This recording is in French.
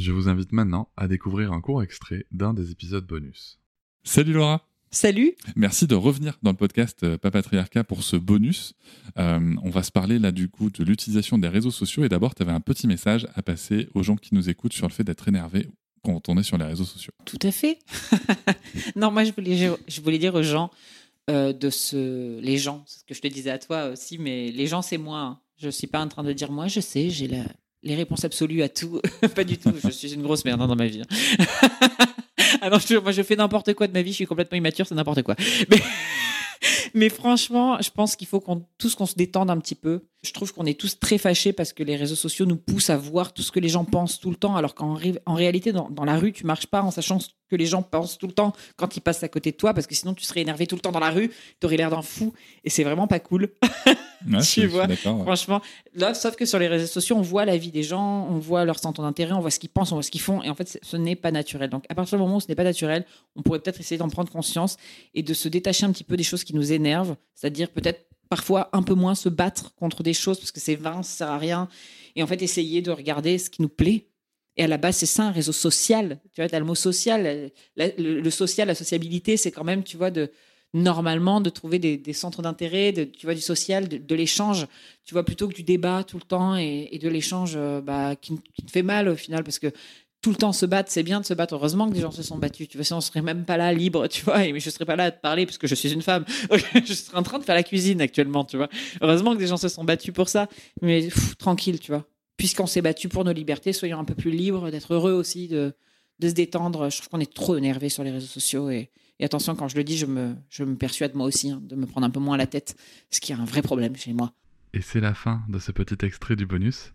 Je vous invite maintenant à découvrir un court extrait d'un des épisodes bonus. Salut Laura Salut. Merci de revenir dans le podcast euh, Papatriarcat pour ce bonus. Euh, on va se parler là du coup de l'utilisation des réseaux sociaux et d'abord tu avais un petit message à passer aux gens qui nous écoutent sur le fait d'être énervé quand on est sur les réseaux sociaux. Tout à fait. non, moi je voulais, je voulais dire aux gens euh, de ce, les gens, c'est ce que je te disais à toi aussi, mais les gens c'est moi. Hein. Je suis pas en train de dire moi, je sais, j'ai les réponses absolues à tout. pas du tout. Je suis une grosse merde hein, dans ma vie. Hein. Ah je, moi, je fais n'importe quoi de ma vie, je suis complètement immature, c'est n'importe quoi. Mais, mais, franchement, je pense qu'il faut qu'on, tous qu'on se détende un petit peu. Je trouve qu'on est tous très fâchés parce que les réseaux sociaux nous poussent à voir tout ce que les gens pensent tout le temps, alors qu'en en réalité, dans, dans, la rue, tu marches pas en sachant que les gens pensent tout le temps quand ils passent à côté de toi, parce que sinon tu serais énervé tout le temps dans la rue, tu aurais l'air d'un fou, et c'est vraiment pas cool. tu vois, franchement. Là, sauf que sur les réseaux sociaux, on voit la vie des gens, on voit leur centre d'intérêt, on voit ce qu'ils pensent, on voit ce qu'ils font, et en fait, ce n'est pas naturel. Donc, à partir du moment où ce n'est pas naturel, on pourrait peut-être essayer d'en prendre conscience et de se détacher un petit peu des choses qui nous énervent, c'est-à-dire peut-être parfois un peu moins se battre contre des choses parce que c'est vain, ça sert à rien, et en fait essayer de regarder ce qui nous plaît et à la base, c'est ça, un réseau social. Tu vois, tu as le mot social. le, social, la sociabilité, c'est quand même, tu vois, de normalement de trouver des, centres d'intérêt, de, tu vois, du social, de, l'échange. Tu vois, plutôt que du débat tout le temps et, de l'échange euh, bah, qui, te fait mal au final, parce que tout le temps se battre, c'est bien de se battre. Heureusement que des gens se sont battus. Tu vois, sinon on serait même pas là libre, tu vois. Et je serais pas là à te parler parce que je suis une femme. je serais en train de faire la cuisine actuellement, tu vois. Heureusement que des gens se sont battus pour ça. Mais tranquille, tu vois puisqu'on s'est battu pour nos libertés, soyons un peu plus libres, d'être heureux aussi, de, de se détendre. Je trouve qu'on est trop énervé sur les réseaux sociaux. Et, attention, quand je le dis, je me, je me persuade moi aussi hein, de me prendre un peu moins la tête, ce qui est un vrai problème chez moi. Et c'est la fin de ce petit extrait du bonus.